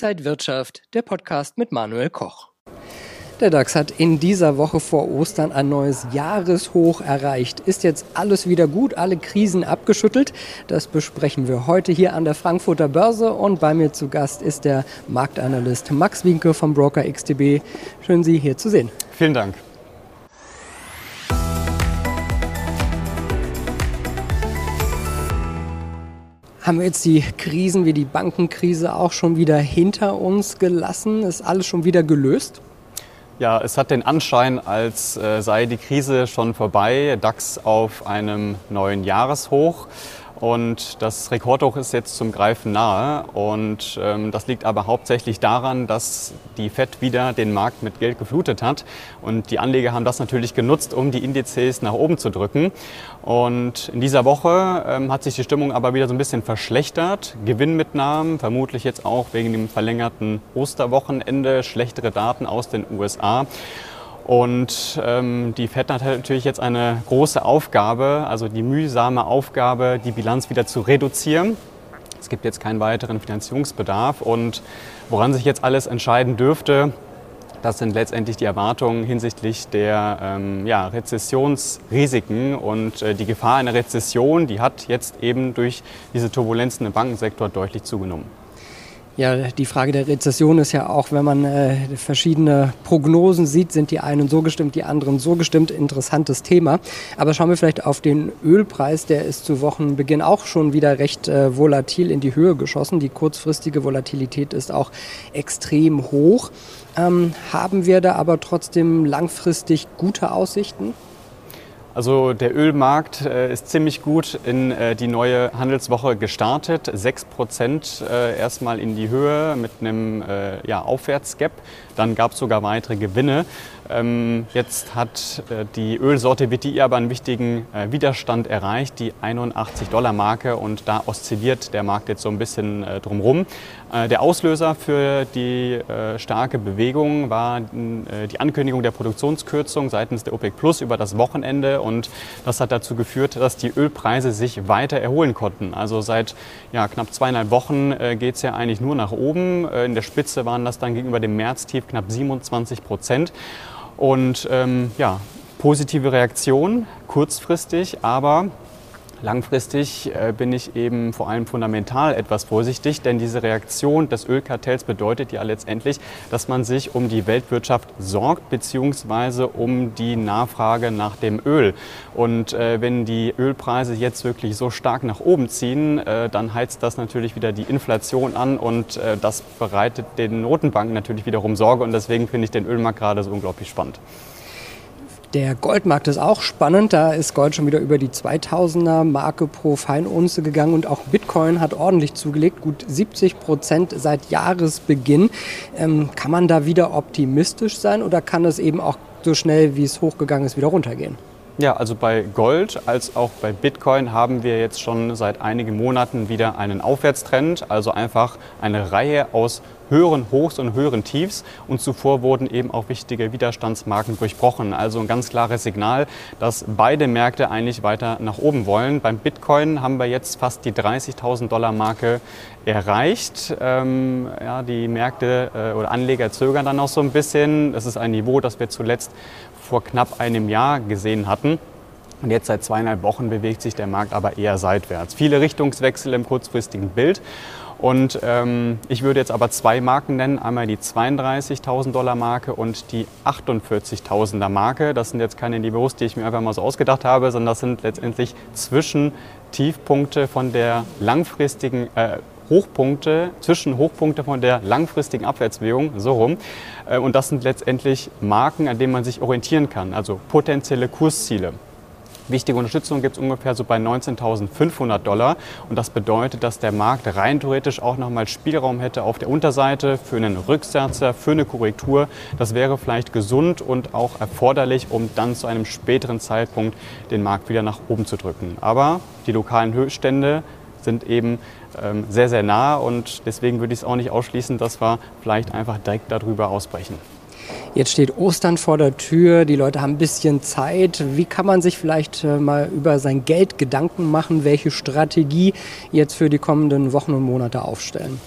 Inside Wirtschaft, der Podcast mit Manuel Koch. Der DAX hat in dieser Woche vor Ostern ein neues Jahreshoch erreicht. Ist jetzt alles wieder gut, alle Krisen abgeschüttelt? Das besprechen wir heute hier an der Frankfurter Börse und bei mir zu Gast ist der Marktanalyst Max Winke vom Broker XTB. Schön, Sie hier zu sehen. Vielen Dank. Haben wir jetzt die Krisen wie die Bankenkrise auch schon wieder hinter uns gelassen? Ist alles schon wieder gelöst? Ja, es hat den Anschein, als äh, sei die Krise schon vorbei. DAX auf einem neuen Jahreshoch. Und das Rekordhoch ist jetzt zum Greifen nahe. Und ähm, das liegt aber hauptsächlich daran, dass die FED wieder den Markt mit Geld geflutet hat. Und die Anleger haben das natürlich genutzt, um die Indizes nach oben zu drücken. Und in dieser Woche ähm, hat sich die Stimmung aber wieder so ein bisschen verschlechtert. Gewinnmitnahmen, vermutlich jetzt auch wegen dem verlängerten Osterwochenende, schlechtere Daten aus den USA. Und ähm, die FED hat natürlich jetzt eine große Aufgabe, also die mühsame Aufgabe, die Bilanz wieder zu reduzieren. Es gibt jetzt keinen weiteren Finanzierungsbedarf. Und woran sich jetzt alles entscheiden dürfte, das sind letztendlich die Erwartungen hinsichtlich der ähm, ja, Rezessionsrisiken und äh, die Gefahr einer Rezession, die hat jetzt eben durch diese Turbulenzen im Bankensektor deutlich zugenommen. Ja, die Frage der Rezession ist ja auch, wenn man äh, verschiedene Prognosen sieht, sind die einen so gestimmt, die anderen so gestimmt. Interessantes Thema. Aber schauen wir vielleicht auf den Ölpreis. Der ist zu Wochenbeginn auch schon wieder recht äh, volatil in die Höhe geschossen. Die kurzfristige Volatilität ist auch extrem hoch. Ähm, haben wir da aber trotzdem langfristig gute Aussichten? Also der Ölmarkt äh, ist ziemlich gut in äh, die neue Handelswoche gestartet. 6 Prozent äh, erstmal in die Höhe mit einem ja, Aufwärtsgap. Dann gab es sogar weitere Gewinne. Ähm, jetzt hat äh, die Ölsorte WTI aber einen wichtigen äh, Widerstand erreicht, die 81 Dollar Marke und da oszilliert der Markt jetzt so ein bisschen äh, drumherum. Äh, der Auslöser für die äh, starke Bewegung war äh, die Ankündigung der Produktionskürzung seitens der OPEC Plus über das Wochenende und das hat dazu geführt, dass die Ölpreise sich weiter erholen konnten. Also seit ja, knapp zweieinhalb Wochen geht es ja eigentlich nur nach oben. in der Spitze waren das dann gegenüber dem Märztief knapp 27 Prozent. Und ähm, ja, positive Reaktion, kurzfristig, aber Langfristig äh, bin ich eben vor allem fundamental etwas vorsichtig, denn diese Reaktion des Ölkartells bedeutet ja letztendlich, dass man sich um die Weltwirtschaft sorgt bzw. um die Nachfrage nach dem Öl. Und äh, wenn die Ölpreise jetzt wirklich so stark nach oben ziehen, äh, dann heizt das natürlich wieder die Inflation an und das bereitet den Notenbanken natürlich wiederum Sorge und deswegen finde ich den Ölmarkt gerade so unglaublich spannend. Der Goldmarkt ist auch spannend. Da ist Gold schon wieder über die 2000er Marke pro Feinunze gegangen und auch Bitcoin hat ordentlich zugelegt, gut 70 Prozent seit Jahresbeginn. Ähm, kann man da wieder optimistisch sein oder kann es eben auch so schnell, wie es hochgegangen ist, wieder runtergehen? Ja, also bei Gold als auch bei Bitcoin haben wir jetzt schon seit einigen Monaten wieder einen Aufwärtstrend, also einfach eine Reihe aus höheren Hochs und höheren Tiefs und zuvor wurden eben auch wichtige Widerstandsmarken durchbrochen. Also ein ganz klares Signal, dass beide Märkte eigentlich weiter nach oben wollen. Beim Bitcoin haben wir jetzt fast die 30.000 Dollar Marke erreicht. Ähm, ja, die Märkte äh, oder Anleger zögern dann noch so ein bisschen. Das ist ein Niveau, das wir zuletzt vor knapp einem Jahr gesehen hatten. Und jetzt seit zweieinhalb Wochen bewegt sich der Markt aber eher seitwärts. Viele Richtungswechsel im kurzfristigen Bild. Und ähm, ich würde jetzt aber zwei Marken nennen. Einmal die 32.000 Dollar Marke und die 48.000er Marke. Das sind jetzt keine Niveaus, die ich mir einfach mal so ausgedacht habe, sondern das sind letztendlich Zwischentiefpunkte von der langfristigen äh, Hochpunkte, zwischen Hochpunkte von der langfristigen Abwärtsbewegung, so rum. Äh, und das sind letztendlich Marken, an denen man sich orientieren kann, also potenzielle Kursziele. Wichtige Unterstützung gibt es ungefähr so bei 19.500 Dollar. Und das bedeutet, dass der Markt rein theoretisch auch nochmal Spielraum hätte auf der Unterseite für einen Rücksetzer, für eine Korrektur. Das wäre vielleicht gesund und auch erforderlich, um dann zu einem späteren Zeitpunkt den Markt wieder nach oben zu drücken. Aber die lokalen Höchststände sind eben ähm, sehr, sehr nah und deswegen würde ich es auch nicht ausschließen, dass wir vielleicht einfach direkt darüber ausbrechen. Jetzt steht Ostern vor der Tür, die Leute haben ein bisschen Zeit. Wie kann man sich vielleicht äh, mal über sein Geld Gedanken machen, welche Strategie jetzt für die kommenden Wochen und Monate aufstellen?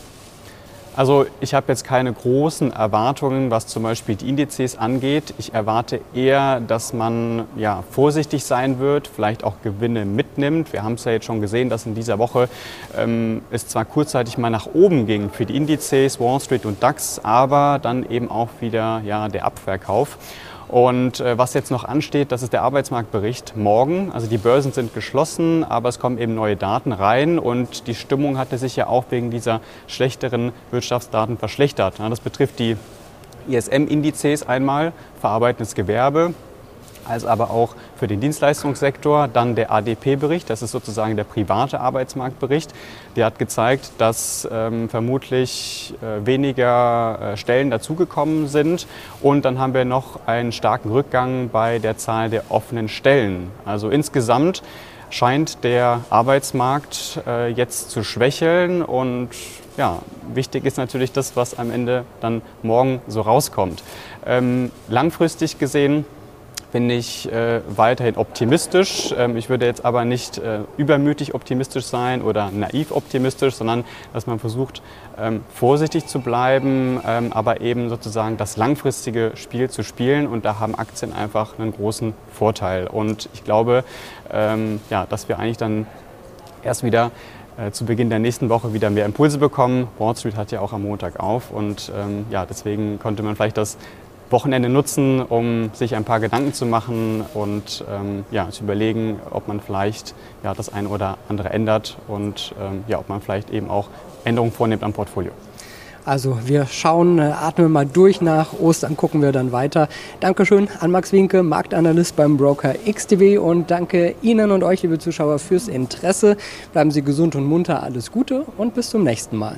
Also ich habe jetzt keine großen Erwartungen, was zum Beispiel die Indizes angeht. Ich erwarte eher, dass man ja, vorsichtig sein wird, vielleicht auch Gewinne mitnimmt. Wir haben es ja jetzt schon gesehen, dass in dieser Woche ähm, es zwar kurzzeitig mal nach oben ging für die Indizes, Wall Street und DAX, aber dann eben auch wieder ja, der Abverkauf. Und äh, was jetzt noch ansteht, das ist der Arbeitsmarktbericht morgen. Also die Börsen sind geschlossen, aber es kommen eben neue Daten rein und die Stimmung hatte sich ja auch wegen dieser schlechteren Wirtschaftsdaten verschlechtert. Das betrifft die ISM-Indizes einmal, verarbeitendes Gewerbe, als aber auch für den Dienstleistungssektor. Dann der ADP-Bericht, das ist sozusagen der private Arbeitsmarktbericht. Der hat gezeigt, dass ähm, vermutlich äh, weniger äh, Stellen dazugekommen sind. Und dann haben wir noch einen starken Rückgang bei der Zahl der offenen Stellen. Also insgesamt scheint der Arbeitsmarkt äh, jetzt zu schwächeln und ja, wichtig ist natürlich das, was am Ende dann morgen so rauskommt. Ähm, langfristig gesehen bin ich äh, weiterhin optimistisch. Ähm, ich würde jetzt aber nicht äh, übermütig optimistisch sein oder naiv optimistisch, sondern dass man versucht, ähm, vorsichtig zu bleiben, ähm, aber eben sozusagen das langfristige Spiel zu spielen. Und da haben Aktien einfach einen großen Vorteil. Und ich glaube, ähm, ja, dass wir eigentlich dann erst wieder äh, zu Beginn der nächsten Woche wieder mehr Impulse bekommen. Wall Street hat ja auch am Montag auf und ähm, ja, deswegen konnte man vielleicht das Wochenende nutzen, um sich ein paar Gedanken zu machen und ähm, ja, zu überlegen, ob man vielleicht ja, das eine oder andere ändert und ähm, ja, ob man vielleicht eben auch Änderungen vornimmt am Portfolio. Also wir schauen, äh, atmen mal durch nach Ostern, gucken wir dann weiter. Dankeschön an Max Winke, Marktanalyst beim Broker XTV und danke Ihnen und euch, liebe Zuschauer, fürs Interesse. Bleiben Sie gesund und munter, alles Gute und bis zum nächsten Mal.